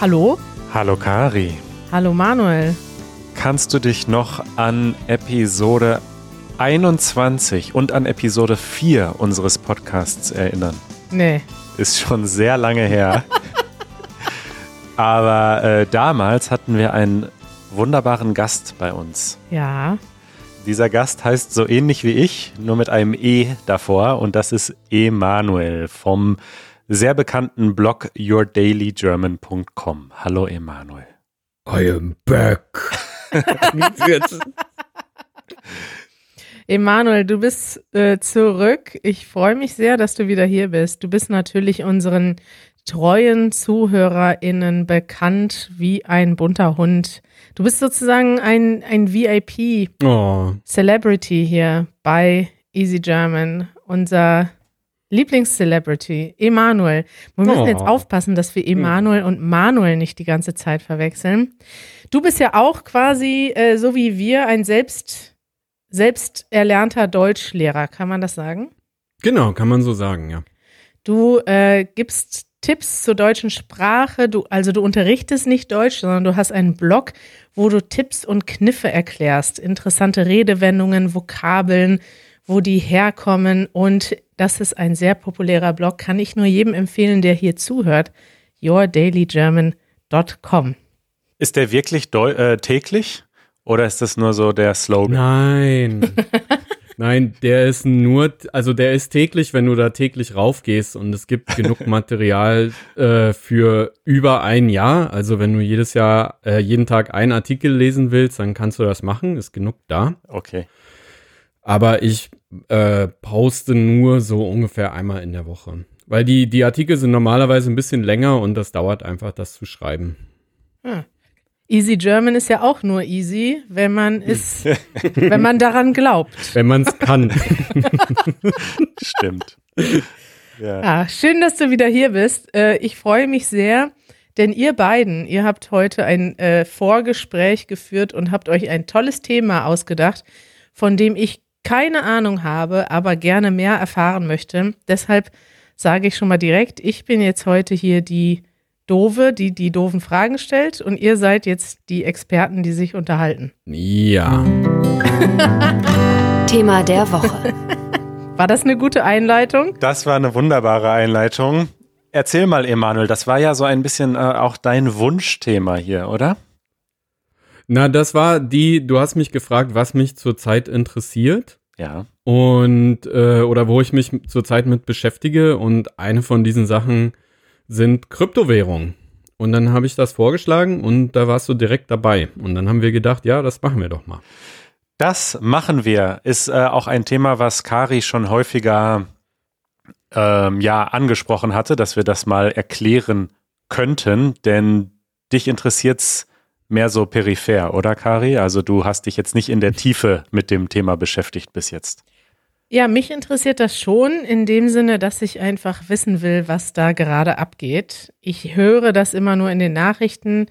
Hallo? Hallo Kari. Hallo Manuel. Kannst du dich noch an Episode 21 und an Episode 4 unseres Podcasts erinnern? Nee. Ist schon sehr lange her. Aber äh, damals hatten wir einen wunderbaren Gast bei uns. Ja. Dieser Gast heißt so ähnlich wie ich, nur mit einem E davor. Und das ist Emanuel vom sehr bekannten Blog yourdailygerman.com. Hallo Emanuel. I am back. Emanuel, du bist äh, zurück. Ich freue mich sehr, dass du wieder hier bist. Du bist natürlich unseren treuen ZuhörerInnen bekannt wie ein bunter Hund. Du bist sozusagen ein, ein VIP-Celebrity Oh, hier bei Easy German. Unser Lieblingscelebrity, Emanuel. Wir müssen Oh. jetzt aufpassen, dass wir Emanuel und Manuel nicht die ganze Zeit verwechseln. Du bist ja auch quasi, äh, so wie wir, ein selbst, selbst erlernter Deutschlehrer, kann man das sagen? genau, kann man so sagen, ja. Du äh, gibst Tipps zur deutschen Sprache, du, also du unterrichtest nicht Deutsch, sondern du hast einen Blog, wo du Tipps und Kniffe erklärst, interessante Redewendungen, Vokabeln, wo die herkommen und das ist ein sehr populärer Blog, kann ich nur jedem empfehlen, der hier zuhört, yourdailygerman.com. Ist der wirklich deu äh, täglich? Oder ist das nur so der Slogan? Nein. Nein, der ist nur, also der ist täglich, wenn du da täglich raufgehst und es gibt genug Material äh, für über ein Jahr. Also wenn du jedes Jahr, äh, jeden Tag einen Artikel lesen willst, dann kannst du das machen, ist genug da. Okay. Aber ich äh, poste nur so ungefähr einmal in der Woche. Weil die, die Artikel sind normalerweise ein bisschen länger und das dauert einfach, das zu schreiben. Easy German ist ja auch nur easy, wenn man es, wenn man daran glaubt. Wenn man es kann. Stimmt. ja. Ja, schön, dass du wieder hier bist. Äh, ich freue mich sehr, denn ihr beiden, ihr habt heute ein äh, Vorgespräch geführt und habt euch ein tolles Thema ausgedacht, von dem ich keine Ahnung habe, aber gerne mehr erfahren möchte. Deshalb sage ich schon mal direkt, ich bin jetzt heute hier die Dove, die die doofen Fragen stellt und ihr seid jetzt die Experten, die sich unterhalten. ja. Thema der Woche. War das eine gute Einleitung? Das war eine wunderbare Einleitung. Erzähl mal, Emanuel, das war ja so ein bisschen äh, auch dein Wunschthema hier, oder? Na, das war die, du hast mich gefragt, was mich zurzeit interessiert Ja. und äh, oder wo ich mich zurzeit mit beschäftige und eine von diesen Sachen sind Kryptowährungen. Und dann habe ich das vorgeschlagen und da warst du direkt dabei. Und dann haben wir gedacht, ja, das machen wir doch mal. Das machen wir. Ist äh, auch ein Thema, was Kari schon häufiger ähm, ja angesprochen hatte, dass wir das mal erklären könnten, denn dich interessiert's mehr so peripher, oder Kari? Also du hast dich jetzt nicht in der Tiefe mit dem Thema beschäftigt bis jetzt. Ja, mich interessiert das schon in dem Sinne, dass ich einfach wissen will, was da gerade abgeht. Ich höre das immer nur in den Nachrichten.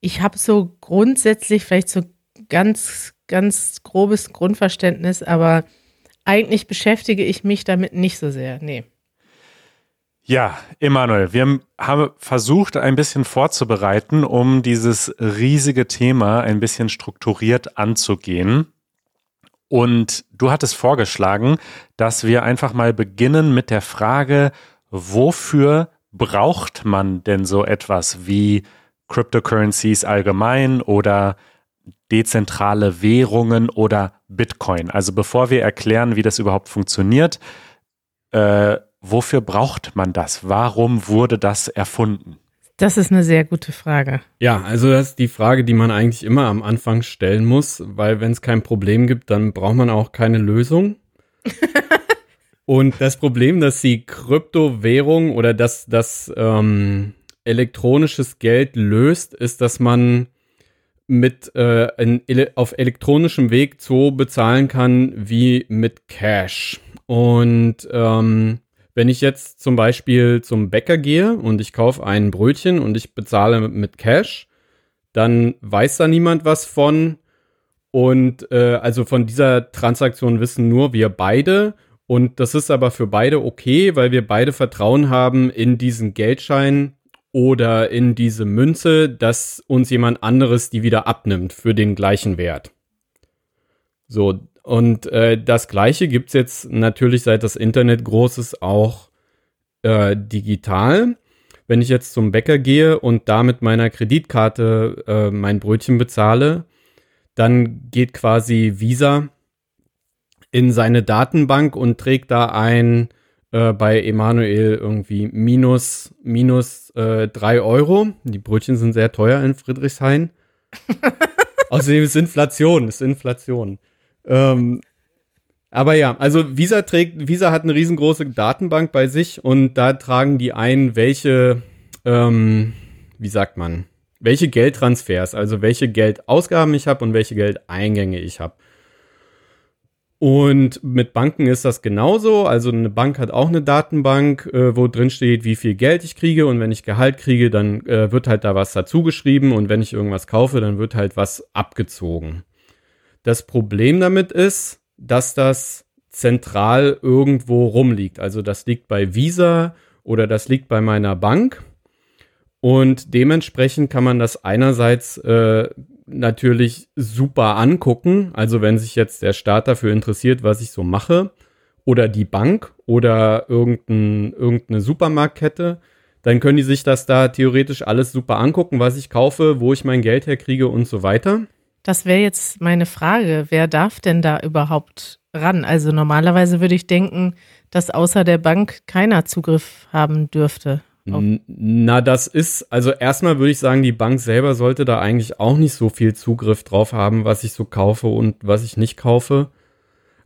Ich habe so grundsätzlich vielleicht so ganz, ganz grobes Grundverständnis, aber eigentlich beschäftige ich mich damit nicht so sehr. Nee. Ja, Emanuel, wir haben versucht, ein bisschen vorzubereiten, um dieses riesige Thema ein bisschen strukturiert anzugehen. Und du hattest vorgeschlagen, dass wir einfach mal beginnen mit der Frage, wofür braucht man denn so etwas wie Cryptocurrencies allgemein oder dezentrale Währungen oder Bitcoin? Also bevor wir erklären, wie das überhaupt funktioniert, äh, wofür braucht man das? Warum wurde das erfunden? Das ist eine sehr gute Frage. Ja, also das ist die Frage, die man eigentlich immer am Anfang stellen muss, weil wenn es kein Problem gibt, dann braucht man auch keine Lösung. Und das Problem, dass die Kryptowährung oder dass das ähm, elektronisches Geld löst, ist, dass man mit äh, in, auf elektronischem Weg so bezahlen kann wie mit Cash. Und ähm, wenn ich jetzt zum Beispiel zum Bäcker gehe und ich kaufe ein Brötchen und ich bezahle mit Cash, dann weiß da niemand was von. Und äh, also von dieser Transaktion wissen nur wir beide. Und das ist aber für beide okay, weil wir beide Vertrauen haben in diesen Geldschein oder in diese Münze, dass uns jemand anderes die wieder abnimmt für den gleichen Wert. So, und äh, das gleiche gibt's jetzt natürlich seit das Internet groß ist auch äh, digital. Wenn ich jetzt zum Bäcker gehe und da mit meiner Kreditkarte äh, mein Brötchen bezahle, dann geht quasi Visa in seine Datenbank und trägt da ein äh, bei Emanuel irgendwie minus, minus äh, drei Euro. Die Brötchen sind sehr teuer in Friedrichshain. Außerdem ist Inflation, ist Inflation. Ähm, aber ja, also Visa trägt, Visa hat eine riesengroße Datenbank bei sich und da tragen die ein, welche, ähm, wie sagt man, welche Geldtransfers, also welche Geldausgaben ich habe und welche Geldeingänge ich habe. Und mit Banken ist das genauso. Also eine Bank hat auch eine Datenbank, äh, wo drin steht, wie viel Geld ich kriege. Und wenn ich Gehalt kriege, dann äh, wird halt da was dazu geschrieben. Und wenn ich irgendwas kaufe, dann wird halt was abgezogen. Das Problem damit ist, dass das zentral irgendwo rumliegt. Also das liegt bei Visa oder das liegt bei meiner Bank. Und dementsprechend kann man das einerseits äh, natürlich super angucken. Also wenn sich jetzt der Staat dafür interessiert, was ich so mache, oder die Bank oder irgendein, irgendeine Supermarktkette, dann können die sich das da theoretisch alles super angucken, was ich kaufe, wo ich mein Geld herkriege und so weiter. Das wäre jetzt meine Frage. Wer darf denn da überhaupt ran? Also normalerweise würde ich denken, dass außer der Bank keiner Zugriff haben dürfte. Na, das ist, also erstmal würde ich sagen, die Bank selber sollte da eigentlich auch nicht so viel Zugriff drauf haben, was ich so kaufe und was ich nicht kaufe.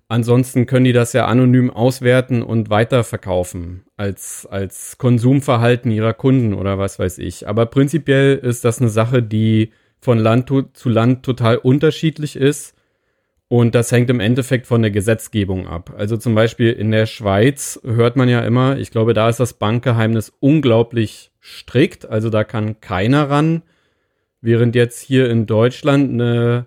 Ansonsten können die das ja anonym auswerten und weiterverkaufen als, als Konsumverhalten ihrer Kunden oder was weiß ich. Aber prinzipiell ist das eine Sache, die von Land zu Land total unterschiedlich ist. Und das hängt im Endeffekt von der Gesetzgebung ab. Also zum Beispiel in der Schweiz hört man ja immer, ich glaube, da ist das Bankgeheimnis unglaublich strikt. Also da kann keiner ran. Während jetzt hier in Deutschland eine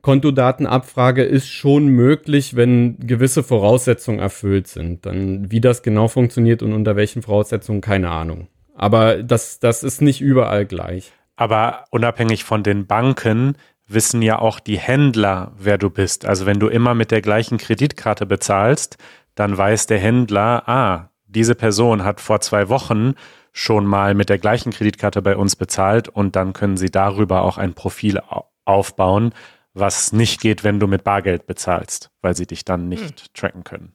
Kontodatenabfrage ist schon möglich, wenn gewisse Voraussetzungen erfüllt sind. Dann wie das genau funktioniert und unter welchen Voraussetzungen, keine Ahnung. Aber das, das ist nicht überall gleich. Aber unabhängig von den Banken wissen ja auch die Händler, wer du bist. Also wenn du immer mit der gleichen Kreditkarte bezahlst, dann weiß der Händler, ah, diese Person hat vor zwei Wochen schon mal mit der gleichen Kreditkarte bei uns bezahlt und dann können sie darüber auch ein Profil aufbauen, was nicht geht, wenn du mit Bargeld bezahlst, weil sie dich dann nicht hm. tracken können.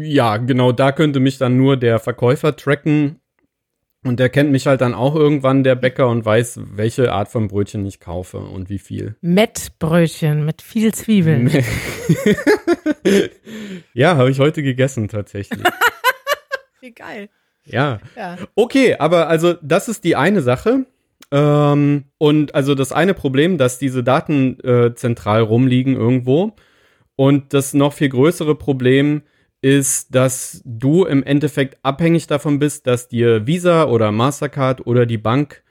Ja, genau, da könnte mich dann nur der Verkäufer tracken und der kennt mich halt dann auch irgendwann, der Bäcker, und weiß, welche Art von Brötchen ich kaufe und wie viel. Mettbrötchen mit viel Zwiebeln. ja, habe ich heute gegessen tatsächlich. wie geil. Ja. ja. Okay, aber also das ist die eine Sache. Ähm, und also das eine Problem, dass diese Daten äh, zentral rumliegen irgendwo. Und das noch viel größere Problem, ist, dass du im Endeffekt abhängig davon bist, dass dir Visa oder Mastercard oder die Bank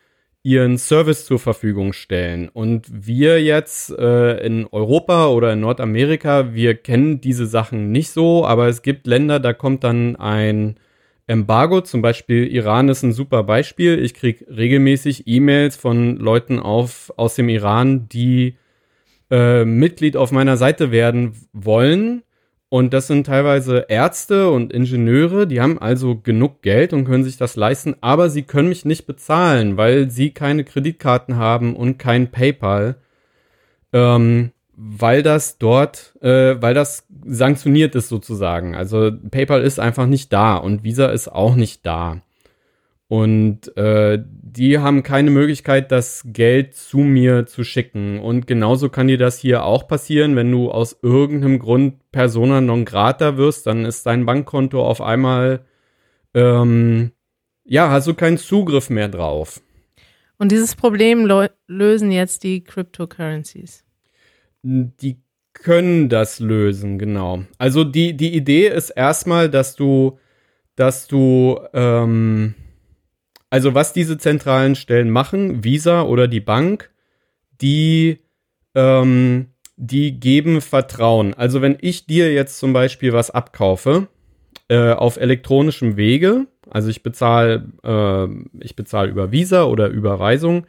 ihren Service zur Verfügung stellen. Und wir jetzt äh, in Europa oder in Nordamerika, wir kennen diese Sachen nicht so, aber es gibt Länder, da kommt dann ein Embargo, zum Beispiel Iran ist ein super Beispiel. Ich kriege regelmäßig E-Mails von Leuten auf, aus dem Iran, die äh, Mitglied auf meiner Seite werden wollen und das sind teilweise Ärzte und Ingenieure, die haben also genug Geld und können sich das leisten, aber sie können mich nicht bezahlen, weil sie keine Kreditkarten haben und kein PayPal, ähm, weil das dort, äh, weil das sanktioniert ist sozusagen. Also PayPal ist einfach nicht da und Visa ist auch nicht da. Und äh, die haben keine Möglichkeit, das Geld zu mir zu schicken. Und genauso kann dir das hier auch passieren, wenn du aus irgendeinem Grund Persona non grata wirst, dann ist dein Bankkonto auf einmal, ähm, ja, hast du keinen Zugriff mehr drauf. Und dieses Problem lösen jetzt die Cryptocurrencies. Die können das lösen, genau. Also die, die Idee ist erstmal, dass du, dass du, ähm, also was diese zentralen Stellen machen, Visa oder die Bank, die, ähm, die geben Vertrauen. Also wenn ich dir jetzt zum Beispiel was abkaufe äh, auf elektronischem Wege, also ich bezahle äh, ich bezahle über Visa oder Überweisung,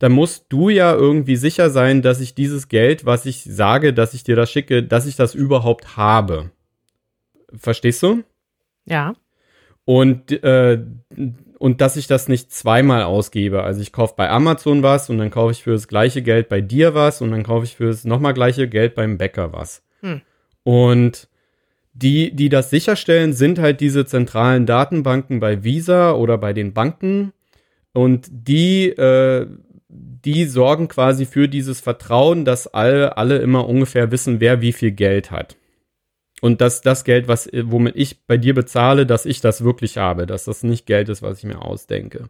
dann musst du ja irgendwie sicher sein, dass ich dieses Geld, was ich sage, dass ich dir das schicke, dass ich das überhaupt habe. Verstehst du? Ja. Und, äh, und dass ich das nicht zweimal ausgebe. Also ich kaufe bei Amazon was und dann kaufe ich für das gleiche Geld bei dir was und dann kaufe ich für das nochmal gleiche Geld beim Bäcker was. Hm. Und die, die das sicherstellen, sind halt diese zentralen Datenbanken bei Visa oder bei den Banken. Und die, äh, die sorgen quasi für dieses Vertrauen, dass alle, alle immer ungefähr wissen, wer wie viel Geld hat. Und dass das Geld, was, womit ich bei dir bezahle, dass ich das wirklich habe, dass das nicht Geld ist, was ich mir ausdenke.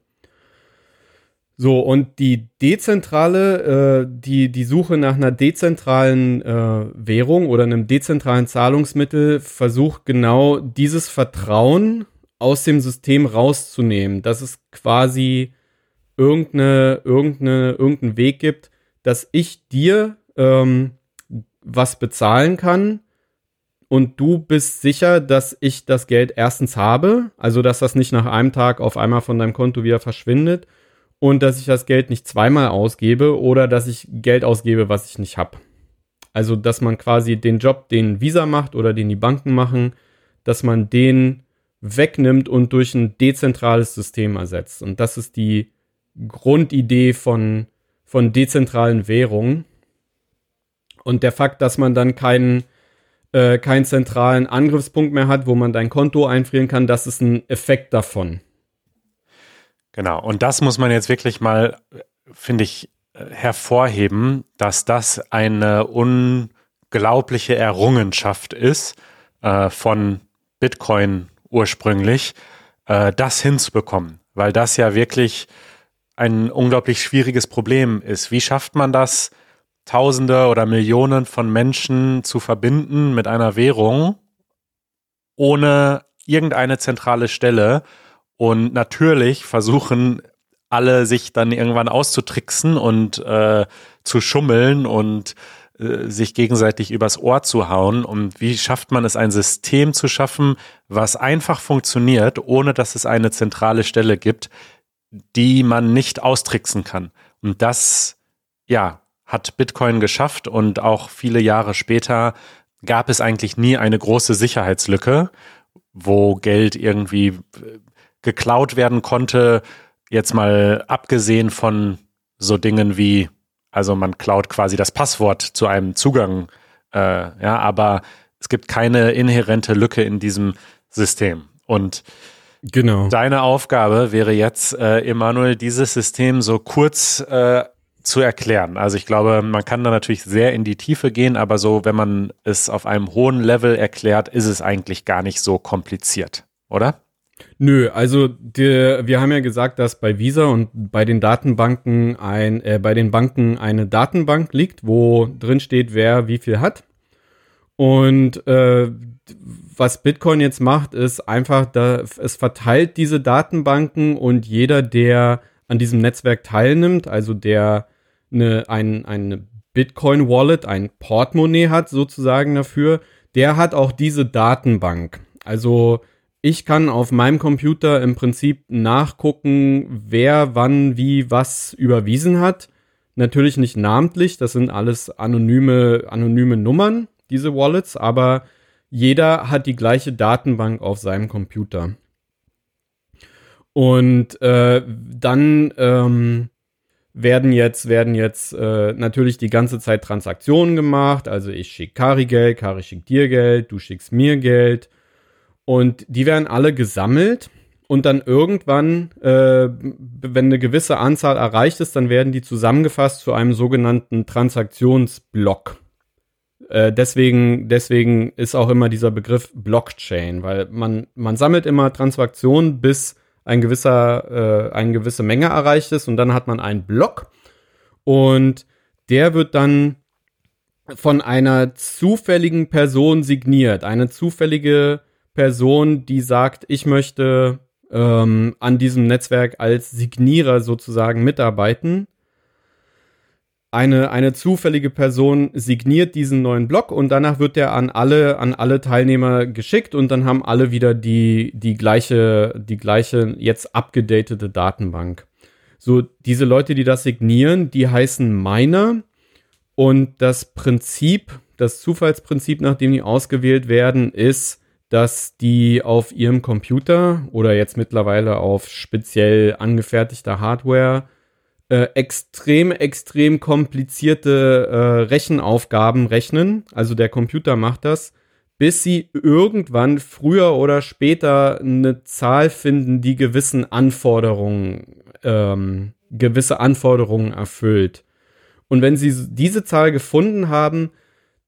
So, und die dezentrale, äh, die, die Suche nach einer dezentralen äh, Währung oder einem dezentralen Zahlungsmittel versucht genau dieses Vertrauen aus dem System rauszunehmen, dass es quasi irgendeine, irgendeine, irgendeinen Weg gibt, dass ich dir ähm, was bezahlen kann und du bist sicher, dass ich das Geld erstens habe, also dass das nicht nach einem Tag auf einmal von deinem Konto wieder verschwindet und dass ich das Geld nicht zweimal ausgebe oder dass ich Geld ausgebe, was ich nicht habe. Also, dass man quasi den Job, den Visa macht oder den die Banken machen, dass man den wegnimmt und durch ein dezentrales System ersetzt. Und das ist die Grundidee von, von dezentralen Währungen. Und der Fakt, dass man dann keinen, äh, keinen zentralen Angriffspunkt mehr hat, wo man dein Konto einfrieren kann, das ist ein Effekt davon. Genau, und das muss man jetzt wirklich mal, finde ich, hervorheben, dass das eine unglaubliche Errungenschaft ist äh, von Bitcoin ursprünglich, äh, das hinzubekommen, weil das ja wirklich ein unglaublich schwieriges Problem ist. Wie schafft man das, Tausende oder Millionen von Menschen zu verbinden mit einer Währung ohne irgendeine zentrale Stelle? Und natürlich versuchen alle sich dann irgendwann auszutricksen und äh, zu schummeln und äh, sich gegenseitig übers Ohr zu hauen. Und wie schafft man es, ein System zu schaffen, was einfach funktioniert, ohne dass es eine zentrale Stelle gibt, die man nicht austricksen kann. Und das, ja, hat Bitcoin geschafft und auch viele Jahre später gab es eigentlich nie eine große Sicherheitslücke, wo Geld irgendwie äh, geklaut werden konnte, jetzt mal abgesehen von so Dingen wie, also man klaut quasi das Passwort zu einem Zugang, äh, ja, aber es gibt keine inhärente Lücke in diesem System. Und genau. deine Aufgabe wäre jetzt, äh, Emanuel, dieses System so kurz äh, zu erklären. Also ich glaube, man kann da natürlich sehr in die Tiefe gehen, aber so, wenn man es auf einem hohen Level erklärt, ist es eigentlich gar nicht so kompliziert, oder? Nö, also der, wir haben ja gesagt, dass bei Visa und bei den Datenbanken ein, äh, bei den Banken eine Datenbank liegt, wo drin steht, wer wie viel hat. Und äh, was Bitcoin jetzt macht, ist einfach, da, es verteilt diese Datenbanken und jeder, der an diesem Netzwerk teilnimmt, also der eine, ein, eine Bitcoin-Wallet, ein Portemonnaie hat sozusagen dafür, der hat auch diese Datenbank. Also ich kann auf meinem Computer im Prinzip nachgucken, wer wann wie was überwiesen hat. Natürlich nicht namentlich, das sind alles anonyme, anonyme Nummern, diese Wallets, aber jeder hat die gleiche Datenbank auf seinem Computer. Und äh, dann ähm, werden jetzt, werden jetzt äh, natürlich die ganze Zeit Transaktionen gemacht. Also ich schicke Kari Geld, Kari schickt dir Geld, du schickst mir Geld. Und die werden alle gesammelt und dann irgendwann, äh, wenn eine gewisse Anzahl erreicht ist, dann werden die zusammengefasst zu einem sogenannten Transaktionsblock. Äh, deswegen, deswegen ist auch immer dieser Begriff Blockchain, weil man, man sammelt immer Transaktionen, bis ein gewisser, äh, eine gewisse Menge erreicht ist und dann hat man einen Block und der wird dann von einer zufälligen Person signiert. Eine zufällige Person, die sagt, ich möchte ähm, an diesem Netzwerk als Signierer sozusagen mitarbeiten. Eine, eine zufällige Person signiert diesen neuen Block und danach wird der an alle, an alle Teilnehmer geschickt und dann haben alle wieder die, die gleiche, die gleiche jetzt abgedatete Datenbank. So, diese Leute, die das signieren, die heißen Miner und das Prinzip, das Zufallsprinzip, nach dem die ausgewählt werden, ist, dass die auf ihrem Computer oder jetzt mittlerweile auf speziell angefertigter Hardware äh, extrem, extrem komplizierte äh, Rechenaufgaben rechnen. Also der Computer macht das, bis sie irgendwann früher oder später eine Zahl finden, die gewissen Anforderungen, ähm, gewisse Anforderungen erfüllt. Und wenn sie diese Zahl gefunden haben,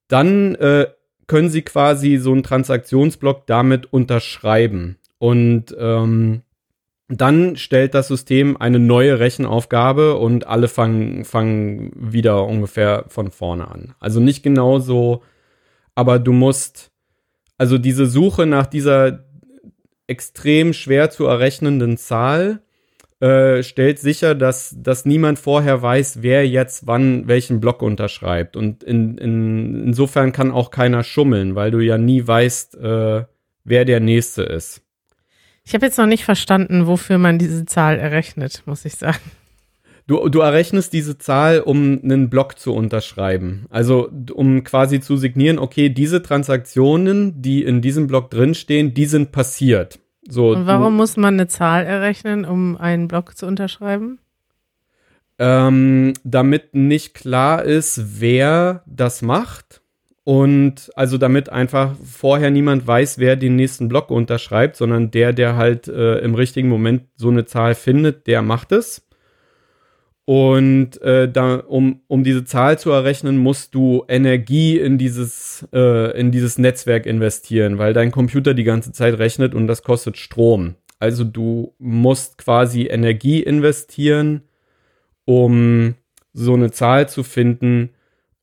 dann äh, können sie quasi so einen Transaktionsblock damit unterschreiben. Und ähm, dann stellt das System eine neue Rechenaufgabe und alle fangen, fangen wieder ungefähr von vorne an. Also nicht genau so, aber du musst, also diese Suche nach dieser extrem schwer zu errechnenden Zahl äh, stellt sicher, dass, dass niemand vorher weiß, wer jetzt wann welchen Block unterschreibt. Und in, in, insofern kann auch keiner schummeln, weil du ja nie weißt, äh, wer der Nächste ist. Ich habe jetzt noch nicht verstanden, wofür man diese Zahl errechnet, muss ich sagen. Du, du errechnest diese Zahl, um einen Block zu unterschreiben. Also um quasi zu signieren, okay, diese Transaktionen, die in diesem Block drinstehen, die sind passiert. So, Und warum du, muss man eine Zahl errechnen, um einen Block zu unterschreiben? Ähm, damit nicht klar ist, wer das macht und also damit einfach vorher niemand weiß, wer den nächsten Block unterschreibt, sondern der, der halt äh, im richtigen Moment so eine Zahl findet, der macht es. Und äh, da, um, um diese Zahl zu errechnen, musst du Energie in dieses, äh, in dieses Netzwerk investieren, weil dein Computer die ganze Zeit rechnet und das kostet Strom. Also du musst quasi Energie investieren, um so eine Zahl zu finden,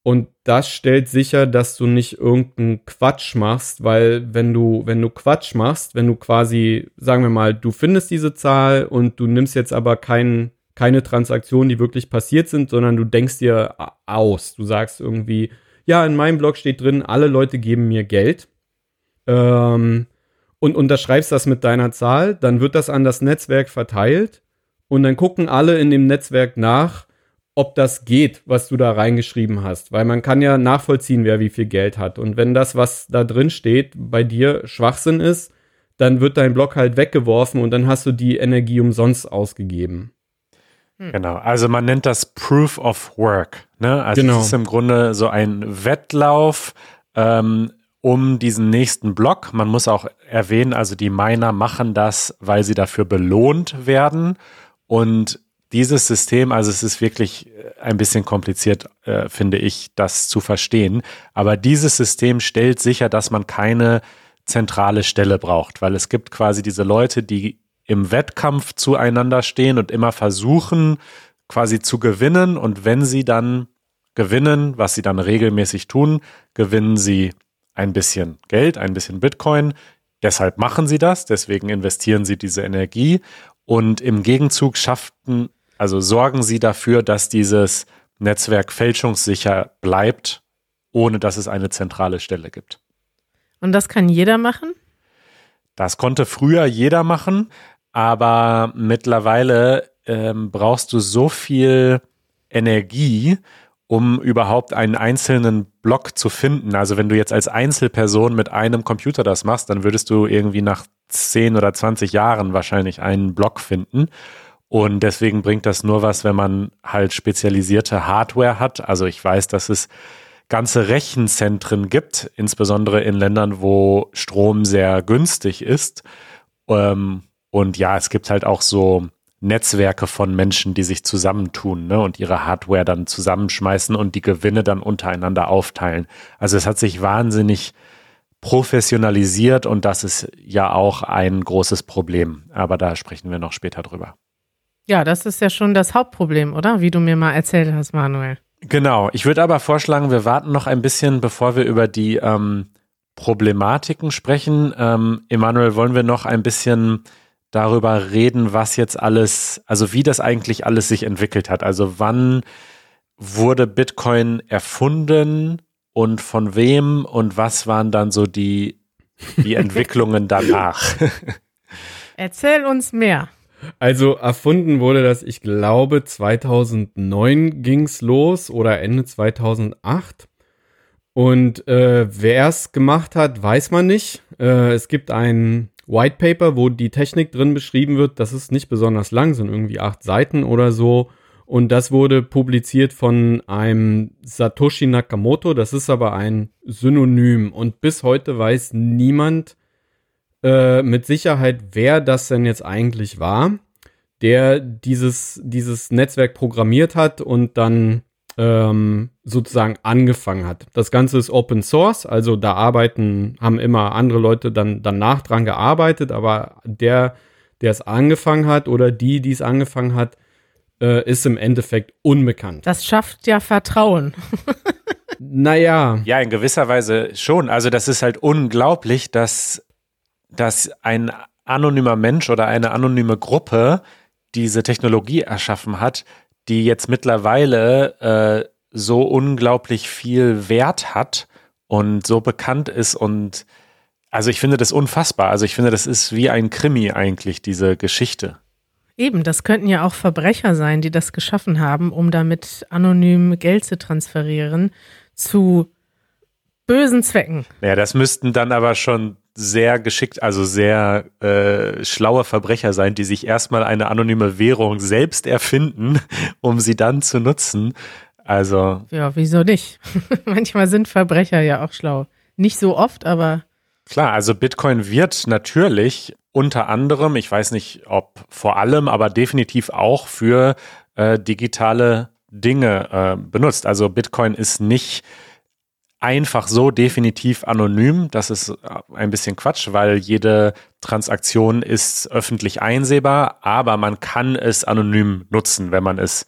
und das stellt sicher, dass du nicht irgendeinen Quatsch machst, weil wenn du, wenn du Quatsch machst, wenn du quasi, sagen wir mal, du findest diese Zahl und du nimmst jetzt aber kein, keine Transaktionen, die wirklich passiert sind, sondern du denkst dir aus. Du sagst irgendwie, ja, in meinem Blog steht drin, alle Leute geben mir Geld. Ähm, und unterschreibst das mit deiner Zahl, dann wird das an das Netzwerk verteilt und dann gucken alle in dem Netzwerk nach, ob das geht, was du da reingeschrieben hast. Weil man kann ja nachvollziehen, wer wie viel Geld hat. Und wenn das, was da drin steht, bei dir Schwachsinn ist, dann wird dein Block halt weggeworfen und dann hast du die Energie umsonst ausgegeben. Hm. Genau, also man nennt das Proof of Work. Ne? Also genau. es ist im Grunde so ein Wettlauf ähm, um diesen nächsten Block. Man muss auch erwähnen, also die Miner machen das, weil sie dafür belohnt werden. Und dieses System, also es ist wirklich äh, ein bisschen kompliziert, äh, finde ich, das zu verstehen. Aber dieses System stellt sicher, dass man keine zentrale Stelle braucht, weil es gibt quasi diese Leute, die im Wettkampf zueinander stehen und immer versuchen, quasi zu gewinnen. Und wenn sie dann gewinnen, was sie dann regelmäßig tun, gewinnen sie ein bisschen Geld, ein bisschen Bitcoin. Deshalb machen sie das, deswegen investieren sie diese Energie und im Gegenzug schafften also sorgen Sie dafür, dass dieses Netzwerk fälschungssicher bleibt, ohne dass es eine zentrale Stelle gibt. Und das kann jeder machen? Das konnte früher jeder machen, aber mittlerweile ähm, brauchst du so viel Energie, um überhaupt einen einzelnen Block zu finden. Also wenn du jetzt als Einzelperson mit einem Computer das machst, dann würdest du irgendwie nach 10 oder 20 Jahren wahrscheinlich einen Block finden. Und deswegen bringt das nur was, wenn man halt spezialisierte Hardware hat. Also ich weiß, dass es ganze Rechenzentren gibt, insbesondere in Ländern, wo Strom sehr günstig ist. Ähm, und ja, es gibt halt auch so Netzwerke von Menschen, die sich zusammentun ne, und ihre Hardware dann zusammenschmeißen und die Gewinne dann untereinander aufteilen. Also es hat sich wahnsinnig professionalisiert und das ist ja auch ein großes Problem. Aber da sprechen wir noch später drüber. Ja, das ist ja schon das Hauptproblem, oder? Wie du mir mal erzählt hast, Manuel. Genau. Ich würde aber vorschlagen, wir warten noch ein bisschen, bevor wir über die ähm, Problematiken sprechen. Ähm, Emanuel, wollen wir noch ein bisschen darüber reden, was jetzt alles, also wie das eigentlich alles sich entwickelt hat. Also wann wurde Bitcoin erfunden und von wem und was waren dann so die, die Entwicklungen danach? Erzähl uns mehr. Also erfunden wurde das, ich glaube, 2009 ging's los oder Ende 2008. Und äh, wer es gemacht hat, weiß man nicht. Äh, es gibt ein White Paper, wo die Technik drin beschrieben wird. Das ist nicht besonders lang, sind irgendwie acht Seiten oder so. Und das wurde publiziert von einem Satoshi Nakamoto. Das ist aber ein Synonym. Und bis heute weiß niemand äh, mit Sicherheit, wer das denn jetzt eigentlich war, der dieses, dieses Netzwerk programmiert hat und dann ähm, sozusagen angefangen hat. Das Ganze ist Open Source, also da arbeiten, haben immer andere Leute dann danach dran gearbeitet, aber der, der es angefangen hat oder die, die es angefangen hat, äh, ist im Endeffekt unbekannt. Das schafft ja Vertrauen. naja. Ja, in gewisser Weise schon. Also das ist halt unglaublich, dass, dass ein anonymer Mensch oder eine anonyme Gruppe diese Technologie erschaffen hat, die jetzt mittlerweile äh, so unglaublich viel Wert hat und so bekannt ist und also ich finde das unfassbar. Also ich finde, das ist wie ein Krimi eigentlich, diese Geschichte. Eben, das könnten ja auch Verbrecher sein, die das geschaffen haben, um damit anonym Geld zu transferieren zu bösen Zwecken. Ja, das müssten dann aber schon sehr geschickt, also sehr äh, schlaue Verbrecher sein, die sich erstmal eine anonyme Währung selbst erfinden, um sie dann zu nutzen. Also. Ja, wieso nicht? Manchmal sind Verbrecher ja auch schlau. Nicht so oft, aber. Klar, also Bitcoin wird natürlich unter anderem, ich weiß nicht, ob vor allem, aber definitiv auch für äh, digitale Dinge äh, benutzt. Also Bitcoin ist nicht einfach so definitiv anonym. Das ist äh, ein bisschen Quatsch, weil jede Transaktion ist öffentlich einsehbar, aber man kann es anonym nutzen, wenn man es,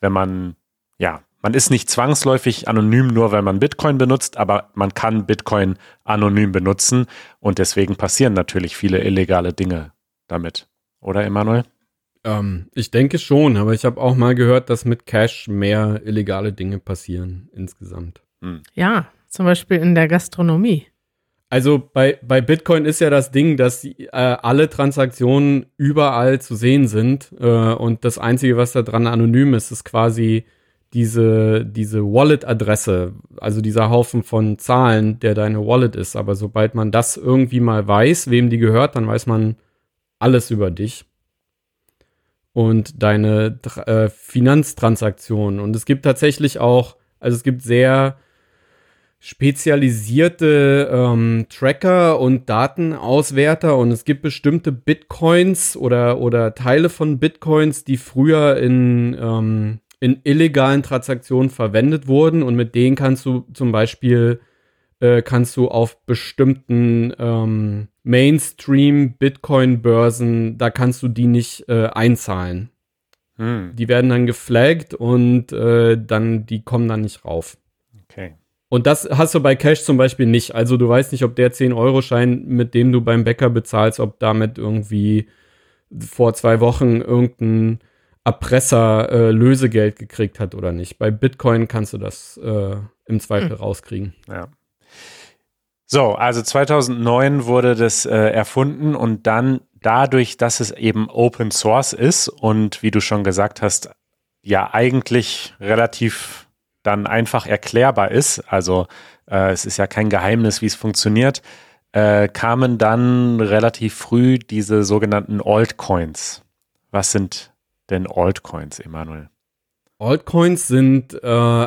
wenn man, ja, man ist nicht zwangsläufig anonym, nur weil man Bitcoin benutzt, aber man kann Bitcoin anonym benutzen und deswegen passieren natürlich viele illegale Dinge damit. Oder Emanuel? Ähm, ich denke schon, aber ich habe auch mal gehört, dass mit Cash mehr illegale Dinge passieren insgesamt. Hm. Ja, zum Beispiel in der Gastronomie. Also bei, bei Bitcoin ist ja das Ding, dass äh, alle Transaktionen überall zu sehen sind äh, und das Einzige, was da dran anonym ist, ist quasi diese, diese Wallet-Adresse, also dieser Haufen von Zahlen, der deine Wallet ist. Aber sobald man das irgendwie mal weiß, wem die gehört, dann weiß man alles über dich und deine äh, Finanztransaktionen. Und es gibt tatsächlich auch, also es gibt sehr spezialisierte ähm, Tracker und Datenauswerter und es gibt bestimmte Bitcoins oder, oder Teile von Bitcoins, die früher in, ähm, in illegalen Transaktionen verwendet wurden und mit denen kannst du zum Beispiel äh, kannst du auf bestimmten ähm, Mainstream-Bitcoin-Börsen, da kannst du die nicht äh, einzahlen. Hm. Die werden dann geflaggt und äh, dann, die kommen dann nicht rauf. Und das hast du bei Cash zum Beispiel nicht. Also du weißt nicht, ob der 10-Euro-Schein, mit dem du beim Bäcker bezahlst, ob damit irgendwie vor zwei Wochen irgendein Erpresser äh, Lösegeld gekriegt hat oder nicht. Bei Bitcoin kannst du das äh, im Zweifel hm. rauskriegen. Ja. So, also 2009 wurde das äh, erfunden und dann dadurch, dass es eben Open Source ist und wie du schon gesagt hast, ja eigentlich relativ dann einfach erklärbar ist, also äh, es ist ja kein Geheimnis, wie es funktioniert, äh, kamen dann relativ früh diese sogenannten Altcoins. Was sind denn Altcoins, Emanuel? Altcoins sind äh,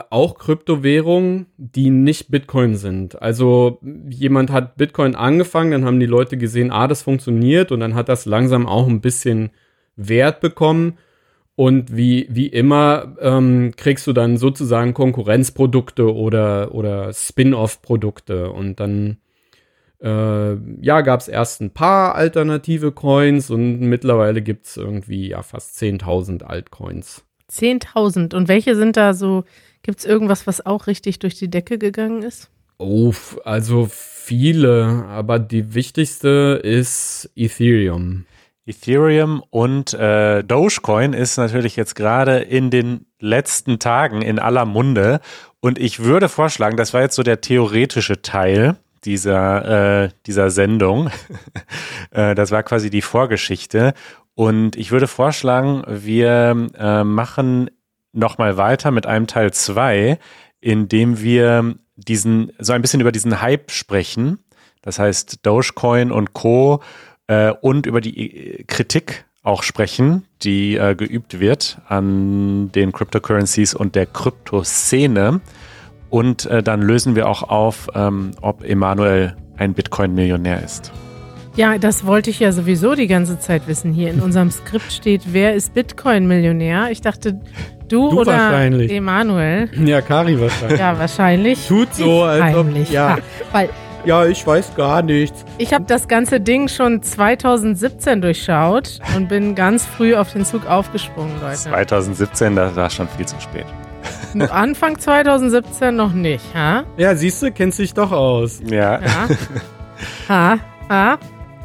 auch Kryptowährungen, die nicht Bitcoin sind. Also jemand hat Bitcoin angefangen, dann haben die Leute gesehen, ah, das funktioniert und dann hat das langsam auch ein bisschen Wert bekommen und wie, wie immer ähm, kriegst du dann sozusagen Konkurrenzprodukte oder, oder Spin-off-Produkte. Und dann äh, ja, gab es erst ein paar alternative Coins und mittlerweile gibt es irgendwie ja fast 10.000 Altcoins. 10.000. Und welche sind da so? Gibt es irgendwas, was auch richtig durch die Decke gegangen ist? Oh, also viele, aber die wichtigste ist Ethereum. Ethereum und äh, Dogecoin ist natürlich jetzt gerade in den letzten Tagen in aller Munde. Und ich würde vorschlagen, das war jetzt so der theoretische Teil dieser, äh, dieser Sendung. äh, das war quasi die Vorgeschichte. Und ich würde vorschlagen, wir äh, machen nochmal weiter mit einem Teil zwei, in dem wir diesen, so ein bisschen über diesen Hype sprechen. Das heißt, Dogecoin und Co. Äh, und über die äh, Kritik auch sprechen, die äh, geübt wird an den Cryptocurrencies und der Kryptoszene. Und äh, dann lösen wir auch auf, ähm, ob Emanuel ein Bitcoin-Millionär ist. Ja, das wollte ich ja sowieso die ganze Zeit wissen. Hier in unserem Skript steht, wer ist Bitcoin-Millionär? Ich dachte, du, Du oder wahrscheinlich. Emanuel. Ja, Kari wahrscheinlich. Ja, wahrscheinlich. Tut so, Ich als ob- heimlich. ja. Weil Ja, ich weiß gar nichts. ich habe das ganze Ding schon 2017 durchschaut und bin ganz früh auf den Zug aufgesprungen, Leute. 2017, da war schon viel zu spät. Anfang 2017 noch nicht, ha? Ja, siehst du, kennst dich doch aus. Ja. Ja. ha? Ha?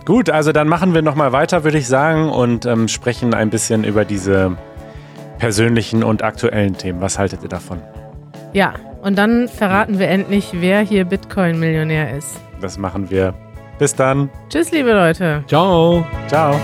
Gut, also dann machen wir nochmal weiter, würde ich sagen, und ähm, sprechen ein bisschen über diese persönlichen und aktuellen Themen. Was haltet ihr davon? Ja, und dann verraten wir endlich, wer hier Bitcoin-Millionär ist. Das machen wir. Bis dann. Tschüss, liebe Leute. Ciao. Ciao.